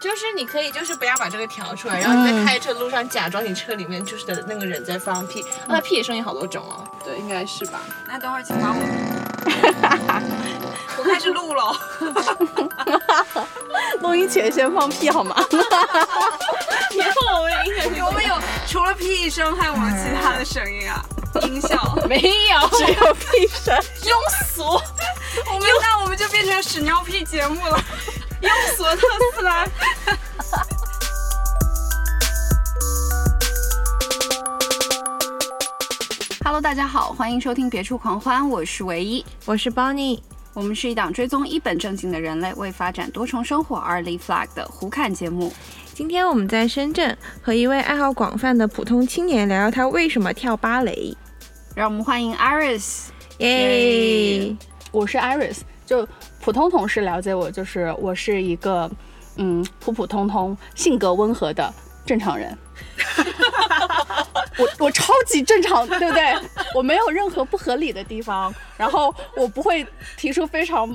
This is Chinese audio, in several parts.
就是你可以，就是不要把这个调出来，然后你在开车路上假装你车里面就是的那个人在放屁，那屁的声音好多种哦。对，应该是吧。那等会儿请把我，我开始录了。录音前先放屁好吗？以后我们音响有没有除了屁声还有没有其他的声音啊？音效 没有，只有屁声。庸俗，我们那我们就变成屎尿屁节目了。庸俗特斯拉。Hello，大家好，欢迎收听《别处狂欢》，我是唯一，我是 Bonnie，我们是一档追踪一本正经的人类为发展多重生活而立 flag 的胡侃节目。今天我们在深圳和一位爱好广泛的普通青年聊聊他为什么跳芭蕾。让我们欢迎 Iris，耶！我是 Iris，就普通同事了解我，就是我是一个嗯普普通通、性格温和的正常人。我我超级正常，对不对？我没有任何不合理的地方，然后我不会提出非常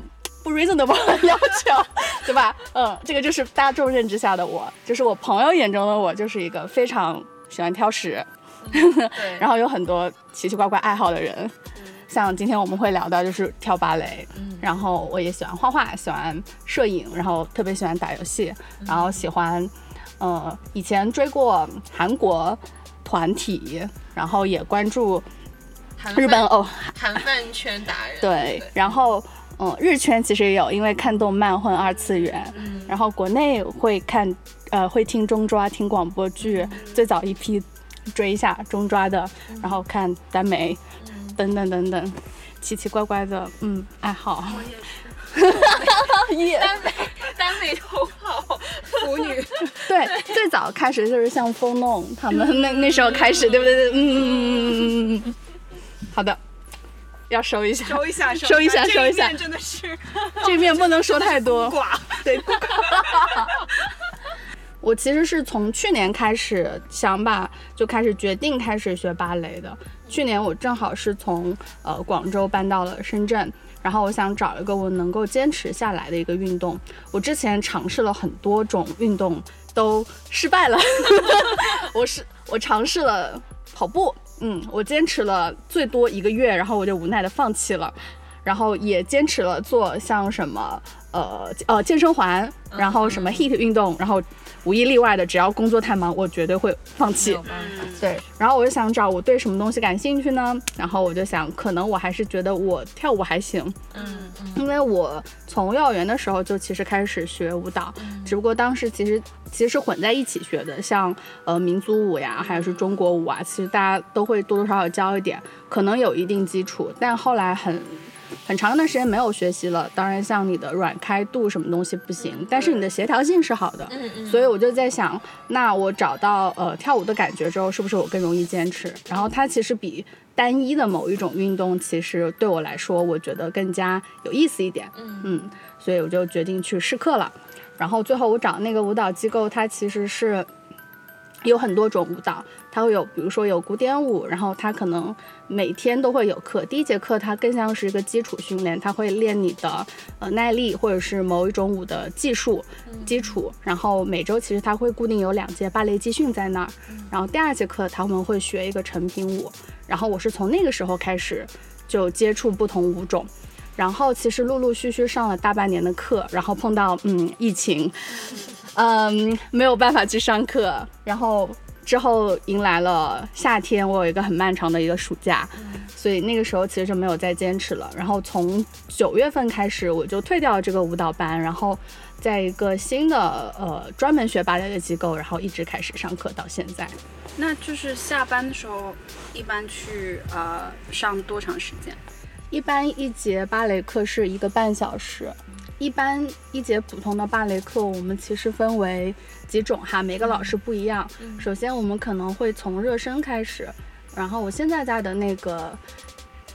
不 reasonable 的要求，对吧？嗯，这个就是大众认知下的我，就是我朋友眼中的我，就是一个非常喜欢挑食。然后有很多奇奇怪怪爱好的人，像今天我们会聊到就是跳芭蕾，然后我也喜欢画画，喜欢摄影，然后特别喜欢打游戏，然后喜欢，呃，以前追过韩国团体，然后也关注日本哦，韩饭圈达人，对，然后嗯，日圈其实也有，因为看动漫混二次元，然后国内会看，呃，会听中抓，听广播剧，最早一批。追一下中抓的，然后看耽美，等等等等，奇奇怪怪的嗯爱好。我也是。单美单美头号腐女。对，最早开始就是像风弄他们那那时候开始，对不对？嗯嗯嗯嗯嗯嗯。好的，要收一下，收一下，收一下，收一下。真的是，这面不能说太多。寡。对。我其实是从去年开始想把就开始决定开始学芭蕾的。去年我正好是从呃广州搬到了深圳，然后我想找一个我能够坚持下来的一个运动。我之前尝试了很多种运动，都失败了。我是我尝试了跑步，嗯，我坚持了最多一个月，然后我就无奈的放弃了。然后也坚持了做像什么呃呃健身环，然后什么 HIIT 运动，然后。无一例外的，只要工作太忙，我绝对会放弃。对，然后我就想找我对什么东西感兴趣呢？然后我就想，可能我还是觉得我跳舞还行。嗯嗯。因为我从幼儿园的时候就其实开始学舞蹈，只不过当时其实其实是混在一起学的，像呃民族舞呀，还有是中国舞啊，其实大家都会多多少少教一点，可能有一定基础，但后来很。很长一段时间没有学习了，当然像你的软开度什么东西不行，但是你的协调性是好的，嗯嗯，所以我就在想，那我找到呃跳舞的感觉之后，是不是我更容易坚持？然后它其实比单一的某一种运动，其实对我来说，我觉得更加有意思一点，嗯嗯，所以我就决定去试课了。然后最后我找那个舞蹈机构，它其实是有很多种舞蹈。它会有，比如说有古典舞，然后它可能每天都会有课。第一节课它更像是一个基础训练，它会练你的呃耐力或者是某一种舞的技术基础。然后每周其实它会固定有两节芭蕾集训在那儿。然后第二节课他们会学一个成品舞。然后我是从那个时候开始就接触不同舞种。然后其实陆陆续续上了大半年的课，然后碰到嗯疫情，嗯没有办法去上课，然后。之后迎来了夏天，我有一个很漫长的一个暑假，所以那个时候其实就没有再坚持了。然后从九月份开始，我就退掉了这个舞蹈班，然后在一个新的呃专门学芭蕾的机构，然后一直开始上课到现在。那就是下班的时候，一般去呃上多长时间？一般一节芭蕾课是一个半小时。一般一节普通的芭蕾课，我们其实分为几种哈，每个老师不一样。首先，我们可能会从热身开始，然后我现在在的那个，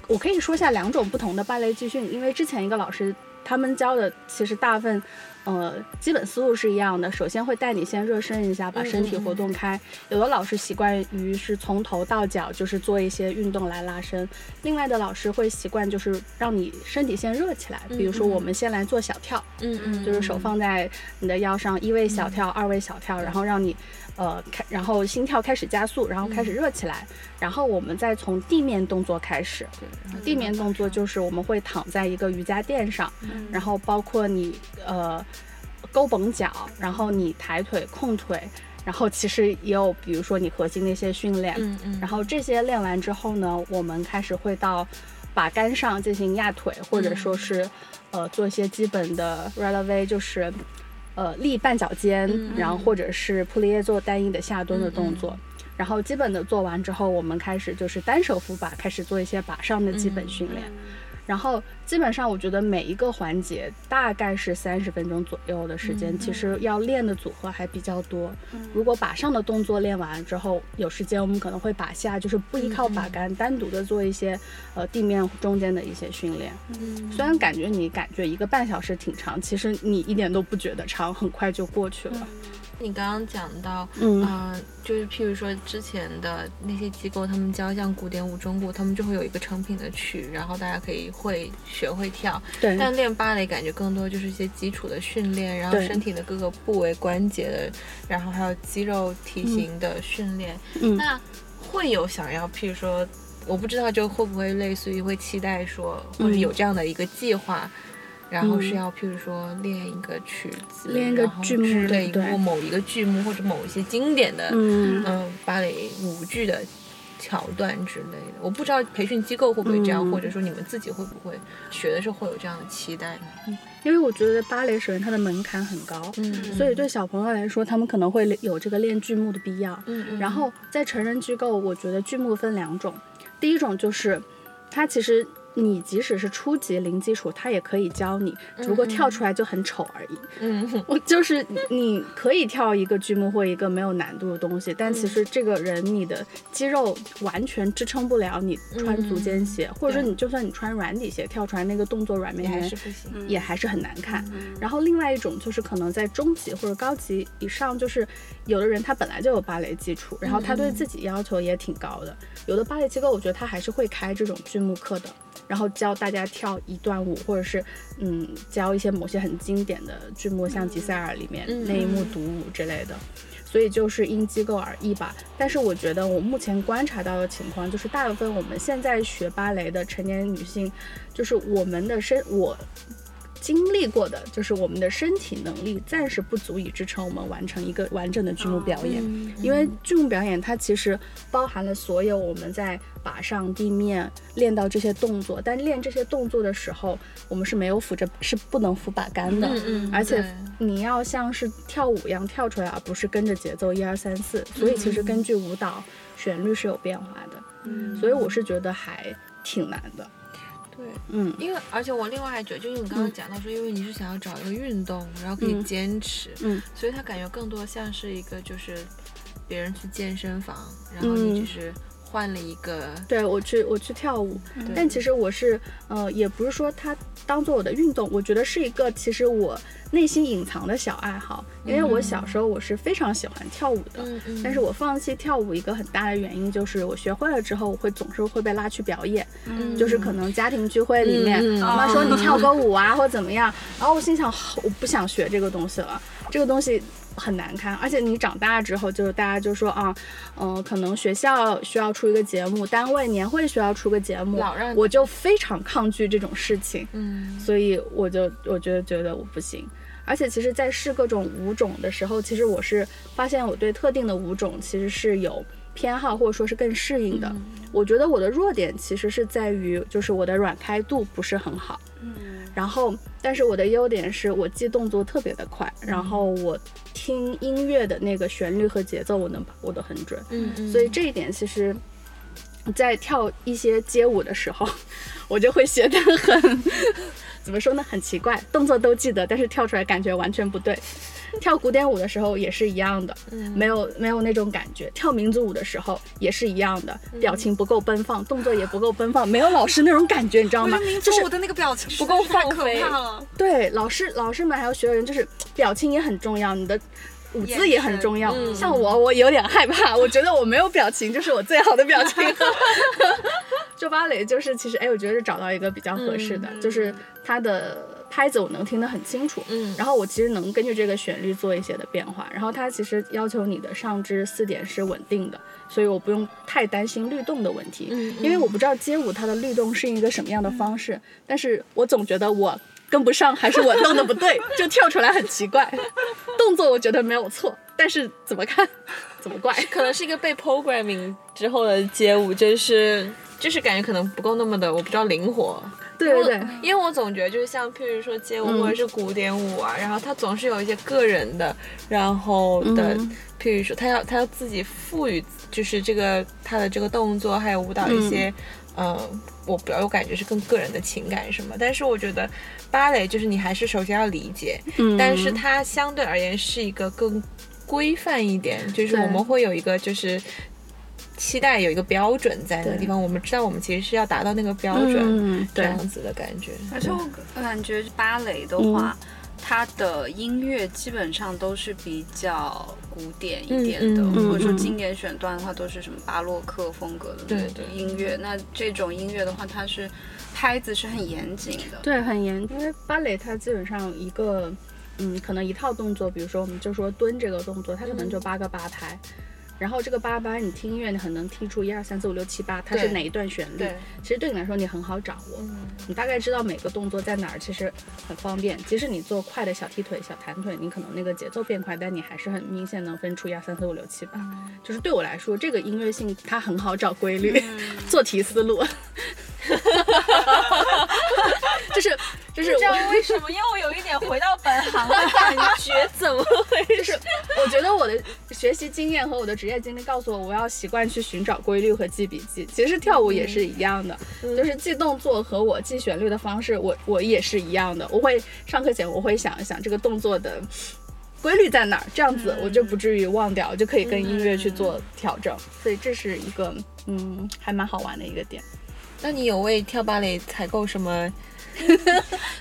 我可以说下两种不同的芭蕾集训，因为之前一个老师他们教的其实大部分。呃，基本思路是一样的。首先会带你先热身一下，把身体活动开。有的老师习惯于是从头到脚就是做一些运动来拉伸，另外的老师会习惯就是让你身体先热起来。比如说我们先来做小跳，嗯嗯，就是手放在你的腰上，一位小跳，二位小跳，然后让你呃开，然后心跳开始加速，然后开始热起来，然后我们再从地面动作开始。地面动作就是我们会躺在一个瑜伽垫上，然后包括你呃。勾绷脚，然后你抬腿控腿，然后其实也有，比如说你核心的一些训练，嗯嗯，然后这些练完之后呢，我们开始会到把杆上进行压腿，或者说是呃做一些基本的 releve，就是呃立半脚尖，然后或者是普利耶做单一的下蹲的动作，然后基本的做完之后，我们开始就是单手扶把，开始做一些把上的基本训练。然后基本上，我觉得每一个环节大概是三十分钟左右的时间。其实要练的组合还比较多。如果把上的动作练完之后，有时间我们可能会把下，就是不依靠把杆，单独的做一些呃地面中间的一些训练。虽然感觉你感觉一个半小时挺长，其实你一点都不觉得长，很快就过去了。你刚刚讲到，嗯，就是譬如说之前的那些机构，他们教像古典舞、中鼓，他们就会有一个成品的曲，然后大家可以会学会跳。对。但练芭蕾感觉更多就是一些基础的训练，然后身体的各个部位关节的，然后还有肌肉体型的训练。嗯。那会有想要，譬如说，我不知道就会不会类似于会期待说，或者有这样的一个计划。然后是要，譬如说练一个曲子，练一个剧目，对，或某一个剧目，或者某一些经典的，嗯，芭蕾舞剧的桥段之类的。我不知道培训机构会不会这样，或者说你们自己会不会学的时候会有这样的期待呢？因为我觉得芭蕾首先它的门槛很高，嗯，所以对小朋友来说，他们可能会有这个练剧目的必要。嗯，然后在成人机构，我觉得剧目分两种，第一种就是它其实。你即使是初级零基础，他也可以教你，只不过跳出来就很丑而已。嗯，我就是你可以跳一个剧目或一个没有难度的东西，但其实这个人你的肌肉完全支撑不了你穿足尖鞋，或者说你就算你穿软底鞋跳出来那个动作软绵绵，也还是很难看。然后另外一种就是可能在中级或者高级以上，就是有的人他本来就有芭蕾基础，然后他对自己要求也挺高的。有的芭蕾机构我觉得他还是会开这种剧目课的。然后教大家跳一段舞，或者是嗯教一些某些很经典的剧目，像吉赛尔里面那一幕独舞之类的，所以就是因机构而异吧。但是我觉得我目前观察到的情况，就是大部分我们现在学芭蕾的成年女性，就是我们的身我。经历过的就是我们的身体能力暂时不足以支撑我们完成一个完整的剧目表演，因为剧目表演它其实包含了所有我们在把上地面练到这些动作，但练这些动作的时候，我们是没有扶着，是不能扶把杆的，而且你要像是跳舞一样跳出来，而不是跟着节奏一二三四，所以其实根据舞蹈旋律是有变化的，所以我是觉得还挺难的。对，嗯，因为而且我另外还觉得，就因为你刚刚讲到说，因为你是想要找一个运动，然后可以坚持，嗯，所以他感觉更多像是一个就是别人去健身房，然后你就是。换了一个，对我去我去跳舞，但其实我是呃，也不是说它当做我的运动，我觉得是一个其实我内心隐藏的小爱好。因为我小时候我是非常喜欢跳舞的，但是我放弃跳舞一个很大的原因就是我学会了之后，我会总是会被拉去表演，就是可能家庭聚会里面妈妈说你跳个舞啊或怎么样，然后我心想我不想学这个东西了，这个东西。很难看，而且你长大之后，就是大家就说啊，嗯，可能学校需要出一个节目，单位年会需要出个节目，我就非常抗拒这种事情，嗯，所以我就我觉得觉得我不行，而且其实，在试各种舞种的时候，其实我是发现我对特定的舞种其实是有偏好，或者说是更适应的。我觉得我的弱点其实是在于，就是我的软开度不是很好，嗯，然后，但是我的优点是我记动作特别的快，然后我。听音乐的那个旋律和节奏，我能把握得很准，嗯嗯，所以这一点其实在跳一些街舞的时候，我就会学得很，怎么说呢？很奇怪，动作都记得，但是跳出来感觉完全不对。跳古典舞的时候也是一样的，没有没有那种感觉。跳民族舞的时候也是一样的，表情不够奔放，动作也不够奔放，没有老师那种感觉，你知道吗？就是我的那个表情不够放飞了。对，老师老师们还有学员，就是表情也很重要，你的。舞姿也很重要，像我，我有点害怕，我觉得我没有表情就是我最好的表情。就芭蕾，就是其实，哎，我觉得是找到一个比较合适的，就是它的拍子我能听得很清楚，嗯，然后我其实能根据这个旋律做一些的变化，然后它其实要求你的上肢四点是稳定的，所以我不用太担心律动的问题，嗯，因为我不知道街舞它的律动是一个什么样的方式，但是我总觉得我。跟不上还是我弄的不对，就跳出来很奇怪。动作我觉得没有错，但是怎么看怎么怪。可能是一个被 programming 之后的街舞，就是就是感觉可能不够那么的，我不知道灵活。对对对，因为我总觉得就是像譬如说街舞或者是古典舞啊，然后它总是有一些个人的，然后的，譬如说他要他要自己赋予，就是这个他的这个动作还有舞蹈一些。嗯，我比较有感觉是更个人的情感什么，但是我觉得芭蕾就是你还是首先要理解，嗯，但是它相对而言是一个更规范一点，就是我们会有一个就是期待有一个标准在那个地方，我们知道我们其实是要达到那个标准，这样子的感觉。而且我感觉芭蕾的话。它的音乐基本上都是比较古典一点的，或者说经典选段的话，都是什么巴洛克风格的音乐。那这种音乐的话，它是拍子是很严谨的，对，很严。因为芭蕾它基本上一个，嗯，可能一套动作，比如说我们就说蹲这个动作，它可能就八个八拍。然后这个八八，你听音乐，你很能听出一二三四五六七八，它是哪一段旋律？其实对你来说，你很好掌握，你大概知道每个动作在哪儿，其实很方便。即使你做快的小踢腿、小弹腿，你可能那个节奏变快，但你还是很明显能分出一二三四五六七八。就是对我来说，这个音乐性它很好找规律，做题思路。就 是就是，不知道为什么因为我有一点回到本行的感觉，怎么回事？我觉得我的学习经验和我的职业经历告诉我，我要习惯去寻找规律和记笔记。其实跳舞也是一样的，就是记动作和我记旋律的方式，我我也是一样的。我会上课前我会想一想这个动作的规律在哪儿，这样子我就不至于忘掉，就可以跟音乐去做调整。所以这是一个嗯，还蛮好玩的一个点。那你有为跳芭蕾采购什么？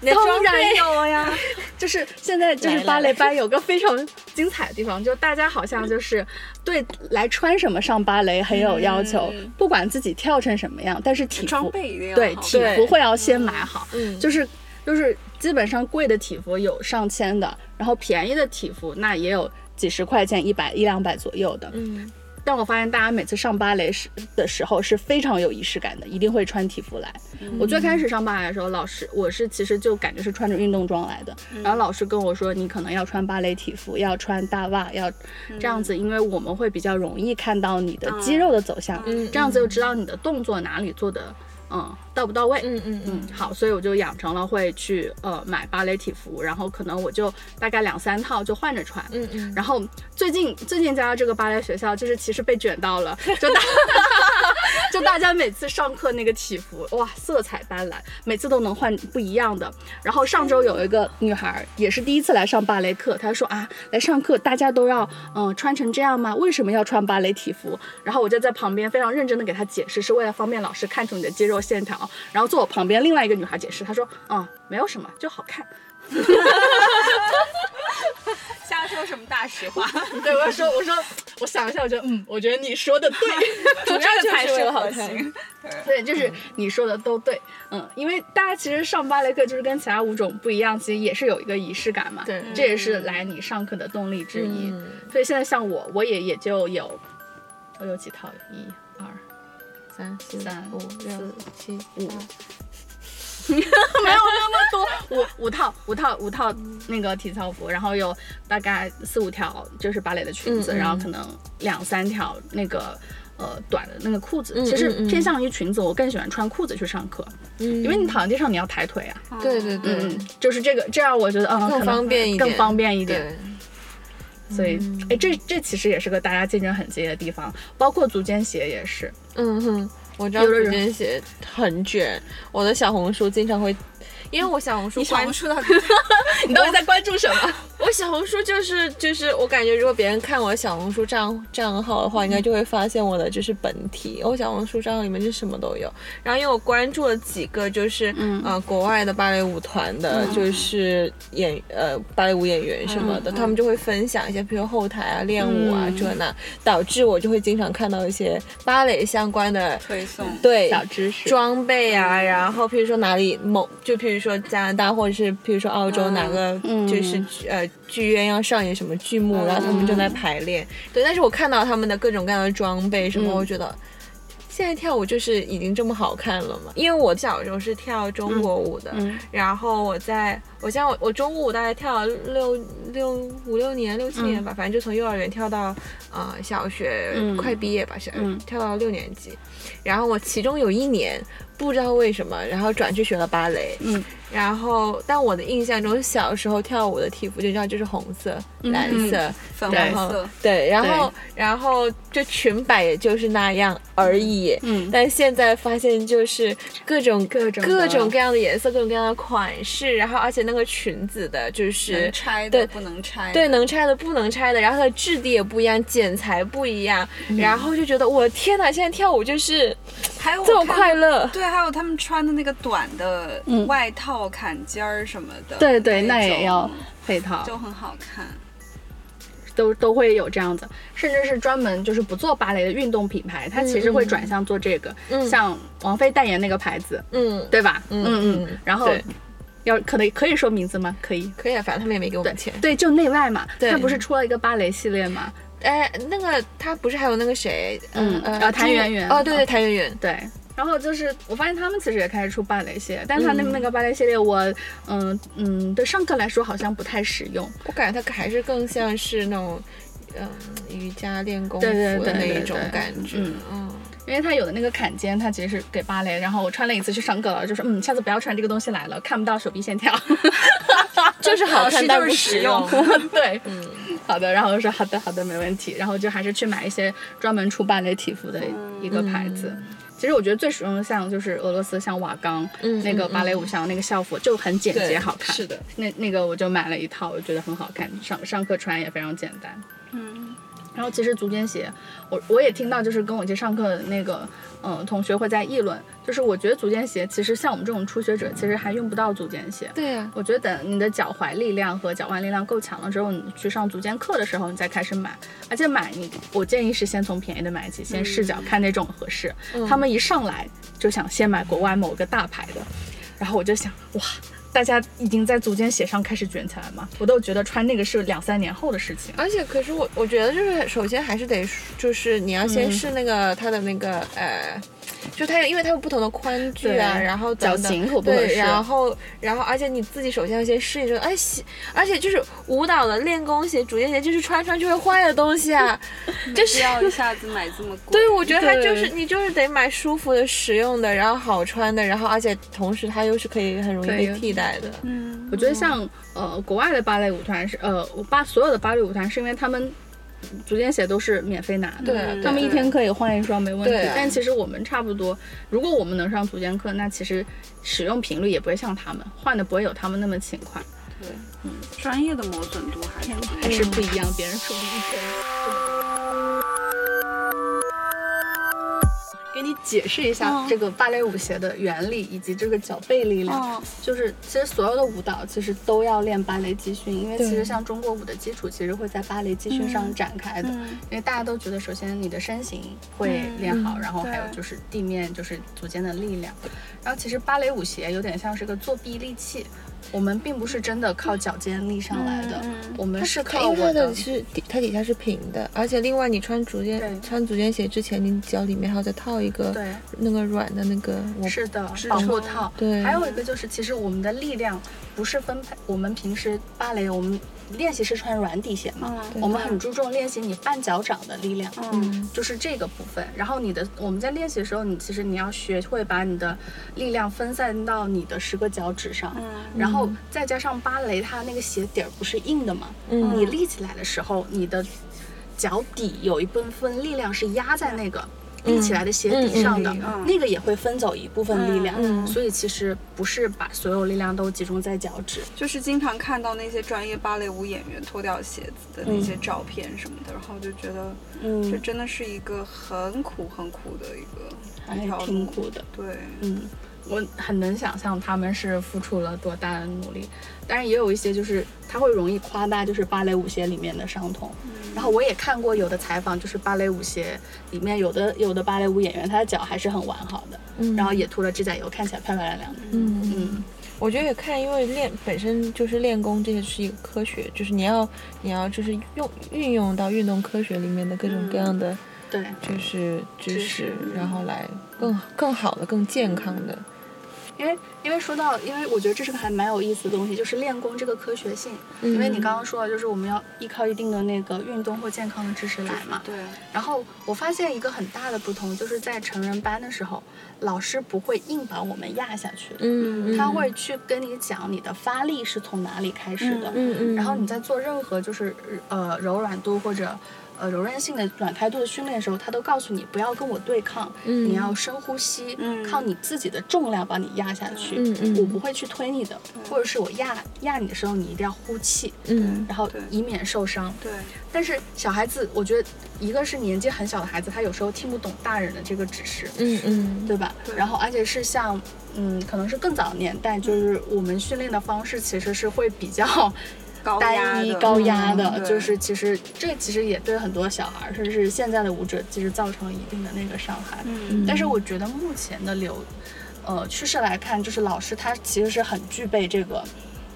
当然有呀，就是现在就是芭蕾班有个非常精彩的地方，就大家好像就是对来穿什么上芭蕾很有要求，不管自己跳成什么样，但是体服对体服会要先买好，就是就是基本上贵的体服有上千的，然后便宜的体服那也有几十块钱、一百一两百左右的。嗯。但我发现大家每次上芭蕾时的时候是非常有仪式感的，一定会穿体服来。我最开始上芭蕾的时候，老师我是其实就感觉是穿着运动装来的，然后老师跟我说，你可能要穿芭蕾体服，要穿大袜，要这样子，因为我们会比较容易看到你的肌肉的走向，这样子就知道你的动作哪里做的。嗯，到不到位？嗯嗯嗯，好，所以我就养成了会去呃买芭蕾体服，然后可能我就大概两三套就换着穿。嗯嗯，然后最近最近加入这个芭蕾学校，就是其实被卷到了，就大 就大家每次上课那个体服哇，色彩斑斓，每次都能换不一样的。然后上周有一个女孩也是第一次来上芭蕾课，她说啊，来上课大家都要嗯穿成这样吗？为什么要穿芭蕾体服？然后我就在旁边非常认真的给她解释，是为了方便老师看出你的肌肉。线条，然后坐我旁边另外一个女孩解释，她说：“啊，没有什么，就好看。”瞎说什么大实话？对，我要说，我说，我想一下，我觉得，嗯，我觉得你说的对，主要才是好看。对，就是你说的都对，嗯，因为大家其实上芭蕾课就是跟其他舞种不一样，其实也是有一个仪式感嘛。对，这也是来你上课的动力之一。所以现在像我，我也也就有，我有几套，一二。三四五六七五，没有那么多，五五套五套五套那个体操服，然后有大概四五条就是芭蕾的裙子，然后可能两三条那个呃短的那个裤子。其实偏向于裙子，我更喜欢穿裤子去上课，因为你躺在地上你要抬腿啊。对对对，就是这个，这样我觉得嗯更方便一点，更方便一点。所以，哎，这这其实也是个大家竞争很激烈的地方，包括足尖鞋也是。嗯哼，我知道足尖鞋很卷，我的小红书经常会。因为我小红书关注到 你到底在关注什么？我小红书就是就是，我感觉如果别人看我小红书账账号的话，应该就会发现我的就是本体。我小红书账号里面就什么都有。然后因为我关注了几个就是呃国外的芭蕾舞团的，就是演呃芭蕾舞演员什么的，他们就会分享一些，比如后台啊练舞啊这那，导致我就会经常看到一些芭蕾相关的推送，对小知识装备啊，然后譬如说哪里某就譬如。说加拿大或者是譬如说澳洲哪个就是呃剧院要上演什么剧目，然后他们正在排练。对，但是我看到他们的各种各样的装备什么，我觉得现在跳舞就是已经这么好看了嘛。因为我小时候是跳中国舞的，然后我在我像我我中国舞大概跳了六六五六年六七年吧，反正就从幼儿园跳到呃小学快毕业吧，小跳到六年级。然后我其中有一年。不知道为什么，然后转去学了芭蕾。嗯，然后但我的印象中，小时候跳舞的体服就知道就是红色、蓝色、粉红色。对，然后然后就裙摆也就是那样而已。嗯，但现在发现就是各种各种各种各样的颜色、各种各样的款式，然后而且那个裙子的就是拆的不能拆，对，能拆的不能拆的，然后它的质地也不一样，剪裁不一样，然后就觉得我天哪，现在跳舞就是还有这么快乐。对。还有他们穿的那个短的外套、坎肩儿什么的，对对，那也要配套，就很好看，都都会有这样子，甚至是专门就是不做芭蕾的运动品牌，它其实会转向做这个，像王菲代言那个牌子，嗯，对吧？嗯嗯，然后要可能可以说名字吗？可以，可以啊，反正他们也没给我们钱，对，就内外嘛，他不是出了一个芭蕾系列吗？哎，那个他不是还有那个谁，嗯呃，谭圆圆，哦，对对，谭圆圆，对。然后就是，我发现他们其实也开始出芭蕾系列，但是他那个那个芭蕾系列，我，嗯嗯，对上课来说好像不太实用。我感觉它还是更像是那种，嗯，瑜伽练功夫的那一种感觉。嗯嗯，因为他有的那个坎肩，它其实是给芭蕾。然后我穿了一次去上课了，就说，嗯，下次不要穿这个东西来了，看不到手臂线条。就是好看，但不实用。对，嗯，好的。然后我说好的好的，没问题。然后就还是去买一些专门出芭蕾体服的一个牌子。其实我觉得最实用的像就是俄罗斯像瓦岗那个芭蕾舞像那个校服就很简洁好看。是的，那那个我就买了一套，我觉得很好看，上上课穿也非常简单。嗯。然后其实足尖鞋，我我也听到，就是跟我一起上课的那个，嗯，同学会在议论，就是我觉得足尖鞋其实像我们这种初学者，其实还用不到足尖鞋。对呀，我觉得等你的脚踝力量和脚腕力量够强了之后，你去上足尖课的时候，你再开始买。而且买你，我建议是先从便宜的买起，先试脚看哪种合适。他们一上来就想先买国外某个大牌的，然后我就想，哇。大家已经在足尖鞋上开始卷起来嘛？我都觉得穿那个是两三年后的事情。而且，可是我我觉得就是，首先还是得，就是你要先试那个它的那个呃。就它，因为它有不同的宽距啊，然后脚型合不合适，然后，然后，而且你自己首先要先试一试，哎，鞋，而且就是舞蹈的练功鞋、主练鞋，就是穿穿就会坏的东西啊，就是要一下子买这么贵。对，我觉得它就是你就是得买舒服的、实用的，然后好穿的，然后而且同时它又是可以很容易被替代的。嗯，我觉得像呃国外的芭蕾舞团是呃我芭所有的芭蕾舞团是因为他们。足尖鞋都是免费拿的，他们一天可以换一双没问题。但其实我们差不多，如果我们能上足尖课，那其实使用频率也不会像他们换的不会有他们那么勤快。对，嗯，专业的磨损度还是还是不一样，别人说不定一天。给你解释一下这个芭蕾舞鞋的原理以及这个脚背力量，就是其实所有的舞蹈其实都要练芭蕾肌训，因为其实像中国舞的基础其实会在芭蕾肌训上展开的，因为大家都觉得首先你的身形会练好，然后还有就是地面就是足尖的力量，然后其实芭蕾舞鞋有点像是个作弊利器。我们并不是真的靠脚尖立上来的，我们是靠我的是底，它底下是平的，而且另外你穿足尖穿足尖鞋之前，你脚里面还要再套一个对。那个软的那个是的保护套，对，还有一个就是其实我们的力量不是分配，我们平时芭蕾我们。练习是穿软底鞋嘛？我们很注重练习你半脚掌的力量，嗯，就是这个部分。然后你的我们在练习的时候，你其实你要学会把你的力量分散到你的十个脚趾上，嗯，然后再加上芭蕾它那个鞋底儿不是硬的嘛，嗯，你立起来的时候，你的脚底有一部分力量是压在那个立起来的鞋底上的，嗯那个也会分走一部分力量。嗯所以其实不是把所有力量都集中在脚趾。就是经常看到那些专业芭蕾舞演员脱掉鞋子的那些照片什么的，然后就觉得，嗯这真的是一个很苦很苦的一个还一条路。挺苦的。对，嗯，我很能想象他们是付出了多大的努力，当然也有一些就是他会容易夸大，就是芭蕾舞鞋里面的伤痛。然后我也看过有的采访，就是芭蕾舞鞋里面有的有的芭蕾舞演员，他的脚还是很完好的，嗯然后也涂了指甲油，看起来漂漂亮亮的。嗯嗯我觉得也看，因为练本身就是练功，这些是一个科学，就是你要你要就是用运用到运动科学里面的各种各样的对，就是知识，然后来更更好的、更健康的。因为因为说到，因为我觉得这是个还蛮有意思的东西，就是练功这个科学性。因为你刚刚说了，就是我们要依靠一定的那个运动或健康的知识来嘛。对，然后我发现一个很大的不同，就是在成人班的时候，老师不会硬把我们压下去，嗯，他会去跟你讲你的发力是从哪里开始的，嗯嗯，然后你在做任何就是呃柔软度或者呃柔韧性的软开度的训练的时候，他都告诉你不要跟我对抗，嗯。你要深呼吸，嗯。靠你自己的重量把你压下去，嗯嗯。我不会去推你的，或者是我压压你的时候，你一定要呼气，嗯。然后以免受伤。对，但是小孩子，我觉得一个是年纪很小的孩子，他有时候听不懂大人的这个指示，嗯嗯，对吧？对。然后而且是像，嗯，可能是更早的年代，就是我们训练的方式其实是会比较单一、的高压的，嗯就是其实这其实也对很多小孩，甚至是现在的舞者，其实造成了一定的那个伤害。嗯但是我觉得目前的流，呃，趋势来看，就是老师他其实是很具备这个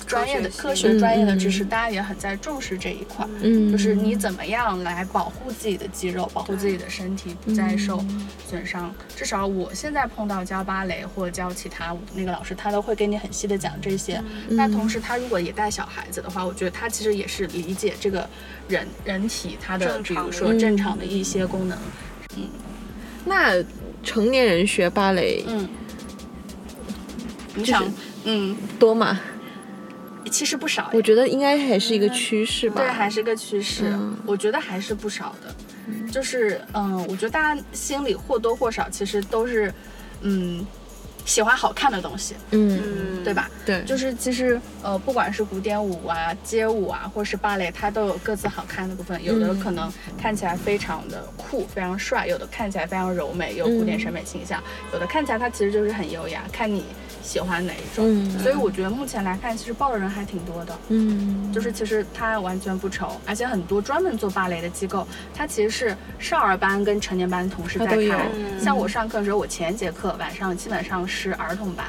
专业的科科学专业的知识，大家也很在重视这一块。嗯，就是你怎么样来保护自己的肌肉，保护自己的身体不再受损伤。至少我现在碰到教芭蕾或教其他舞的那个老师，他都会给你很细的讲这些。那同时，他如果也带小孩子的话，我觉得他其实也是理解这个人人体他的，比如说正常的一些功能。嗯那成年人学芭蕾嗯，你就是想，嗯，多吗？其实不少。我觉得应该还是一个趋势吧。对，还是个趋势，嗯我觉得还是不少的。就是，嗯，我觉得大家心里或多或少其实都是，嗯，喜欢好看的东西，嗯，嗯，对吧？对，就是其实，呃，不管是古典舞啊、街舞啊，或是芭蕾，它都有各自好看的部分。有的嗯可能看起来非常的酷、非常帅；有的看起来非常柔美，有古典审美倾向；有的看起来它其实就是很优雅，看你喜欢哪一种。嗯所以我觉得目前来看，其实报的人还挺多的。嗯，就是其实它完全不愁，而且很多专门做芭蕾的机构，它其实是少儿班跟成年班同时在开。嗯像我上课的时候，我前节课晚上基本上是儿童班，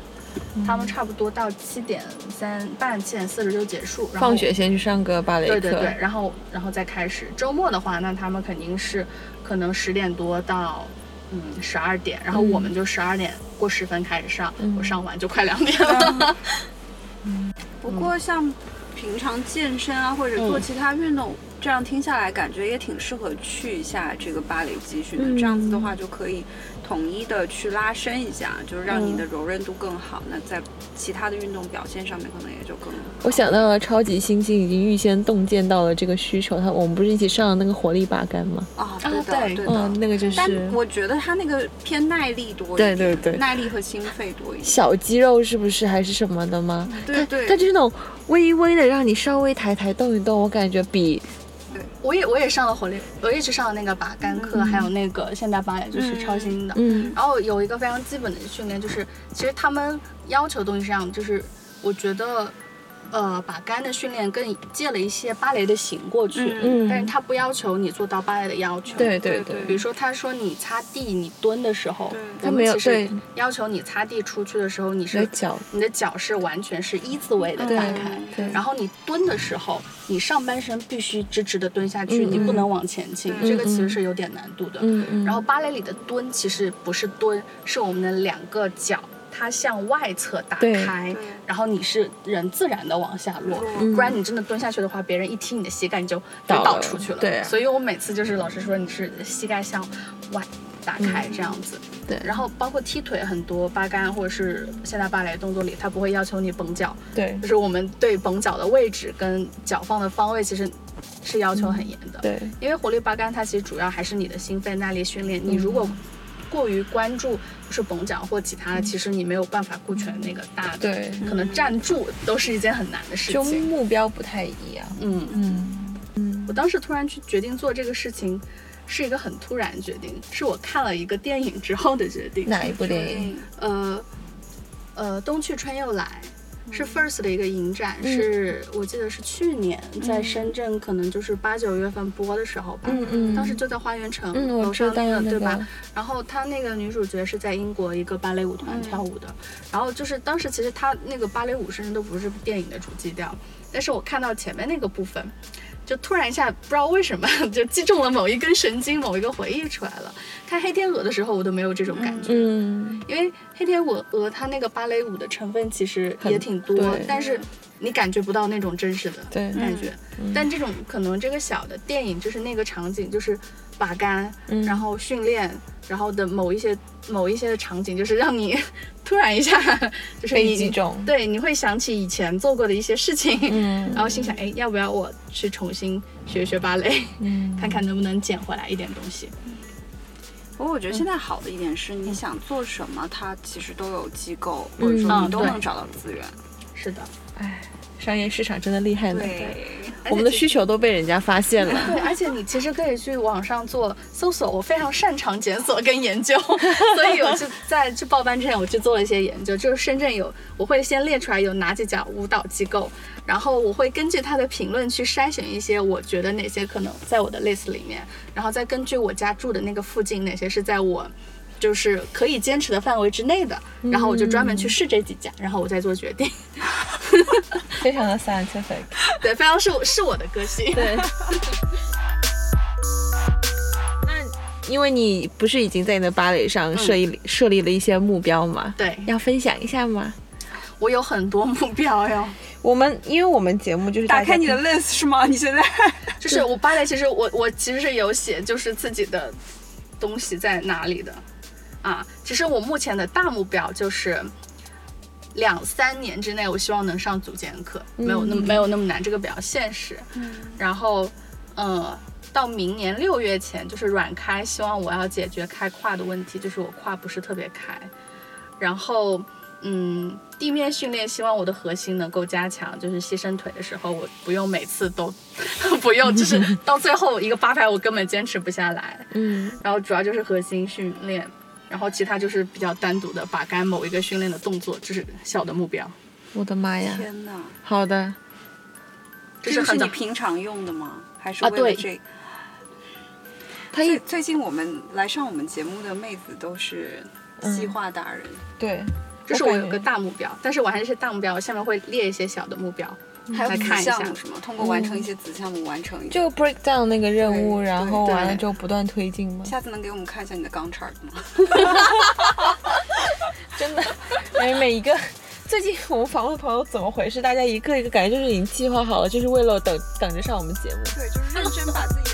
嗯他们差不多到七点三半、七点四十就结束，然后放学先去上个芭蕾课。对对对，然后然后再开始。周末的话，那他们肯定是可能十点多到嗯十二点，然后我们就十二点过十分开始上，嗯。我上完就快两点了。不过像平常健身啊，或者做嗯。其他运动，这样听下来感觉也挺适合去一下这个芭蕾集训的。嗯这样子的话，就可以统一的去拉伸一下，就是让你的柔韧度更好。那在其他的运动表现上面，可能也就更好。我想到了超级星星已经预先洞见到了这个需求，他我们不是一起上了那个活力拔杆吗？啊，啊对的，对对的。嗯，那个就是但我觉得它那个偏耐力多一点，对对对耐力和心肺多一点。小肌肉是不是还是什么的吗？对对它就是那种微微的让你稍微抬抬动一动，我感觉比我也我也上了火力，我一直上了那个把杆课，还有那个现代芭蕾，就是超新的。嗯然后有一个非常基本的训练，就是其实他们要求的东西是这样的，就是我觉得。呃，把杆的训练更借了一些芭蕾的形过去，嗯。但是他不要求你做到芭蕾的要求。对对对比如说他说你擦地，你蹲的时候他没有们其实对。要求你擦地出去的时候，你是你的脚。你的脚是完全是一字位的对打开，对。然后你蹲的时候，你上半身必须直直的蹲下去，嗯你不能往前倾，嗯这个其实是有点难度的。嗯嗯，然后芭蕾里的蹲其实不是蹲，是我们的两个脚它向外侧打开，然后你是人自然的往下落，嗯。不然你真的蹲下去的话，别人一踢你的膝盖，你就就倒倒出去了。所以我每次就是老师说你是膝盖向外打开这样子。对。然后包括踢腿，很多八杆或者是现代芭蕾动作里，它不会要求你绷脚，对。就是我们对绷脚的位置跟脚放的方位其实是要求很严的。对。因为活力八杆它其实主要还是你的心肺耐力训练。你如果过于关注就是甭奖或其他的，其实你没有办法顾全那个大的，对，可能站住都是一件很难的事情就情。目标不太一样。嗯，嗯嗯我当时突然去决定做这个事情，是一个很突然的决定，是我看了一个电影之后的决定。哪一部电影？呃，呃，冬去春又来。是 First 的一个影展，嗯是我记得是去年在深圳，可能就是八九月份播的时候吧。嗯嗯，当时就在花园城嗯，我知楼上那个对吧？然后她那个女主角是在英国一个芭蕾舞团跳舞的，然后就是当时其实她那个芭蕾舞甚至都不是电影的主基调，但是我看到前面那个部分，就突然一下不知道为什么 就击中了某一根神经，某一个回忆出来了。看黑天鹅的时候我都没有这种感觉，嗯。因为黑天鹅鹅它那个芭蕾舞的成分其实也挺多，但是你感觉不到那种真实的对。感觉。但这种可能这个小的电影就是那个场景就是把杆，嗯。然后训练，然后的某一些某一些的场景就是让你 突然一下 就是被你击中。对，你会想起以前做过的一些事情，嗯。然后心想哎，要不要我去重新学学芭蕾，嗯。看看能不能捡回来一点东西。不过我觉得现在好的一点是，你想做什么，它其实都有机构，或者说你都能找到资源。是的，哎，商业市场真的厉害呢。对，我们的需求都被人家发现了。对，而且你其实可以去网上做搜索，我非常擅长检索跟研究，所以我就 在去报班之前，我去做了一些研究。就是深圳有，我会先列出来有哪几家舞蹈机构，然后我会根据他的评论去筛选一些我觉得哪些可能在我的 list 里面，然后再根据我家住的那个附近哪些是在我。就是可以坚持的范围之内的，然后我就专门去试这几家，然后我再做决定。非常的 scientific。对，非常是我是我的个性。对。那因为你不是已经在你的芭蕾上设立、设立了一些目标吗？对，要分享一下吗？我有很多目标哟。我们因为我们节目就是打开你的 list 是吗？你现在就是我芭蕾，其实我我其实是有写，就是自己的东西在哪里的啊。其实我目前的大目标就是两三年之内，我希望能上组间课，没有那么没有那么难，这个比较现实。嗯然后，呃，到明年六月前，就是软开，希望我要解决开胯的问题，就是我胯不是特别开。然后，嗯，地面训练希望我的核心能够加强，就是牺牲腿的时候，我不用每次都 不用，就是 到最后一个八拍我根本坚持不下来。嗯然后主要就是核心训练，然后其他就是比较单独的把干某一个训练的动作，这是小的目标。我的妈呀！天哪，好的，这是你平常用的吗？还是为了这？他一最最近我们来上我们节目的妹子都是计划达人，对，这是我有个大目标，但是我还是大目标，我下面会列一些小的目标。还有看一下项目是吗？通过完成一些子项目完成一个。就 break down 那个任务，然后完了之后不断推进吗。下次能给我们看一下你的钢叉吗？真的，哎每一个。最近我们访问的朋友怎么回事？大家一个一个感觉就是已经计划好了，就是为了等等着上我们节目。对，就是认真把自己。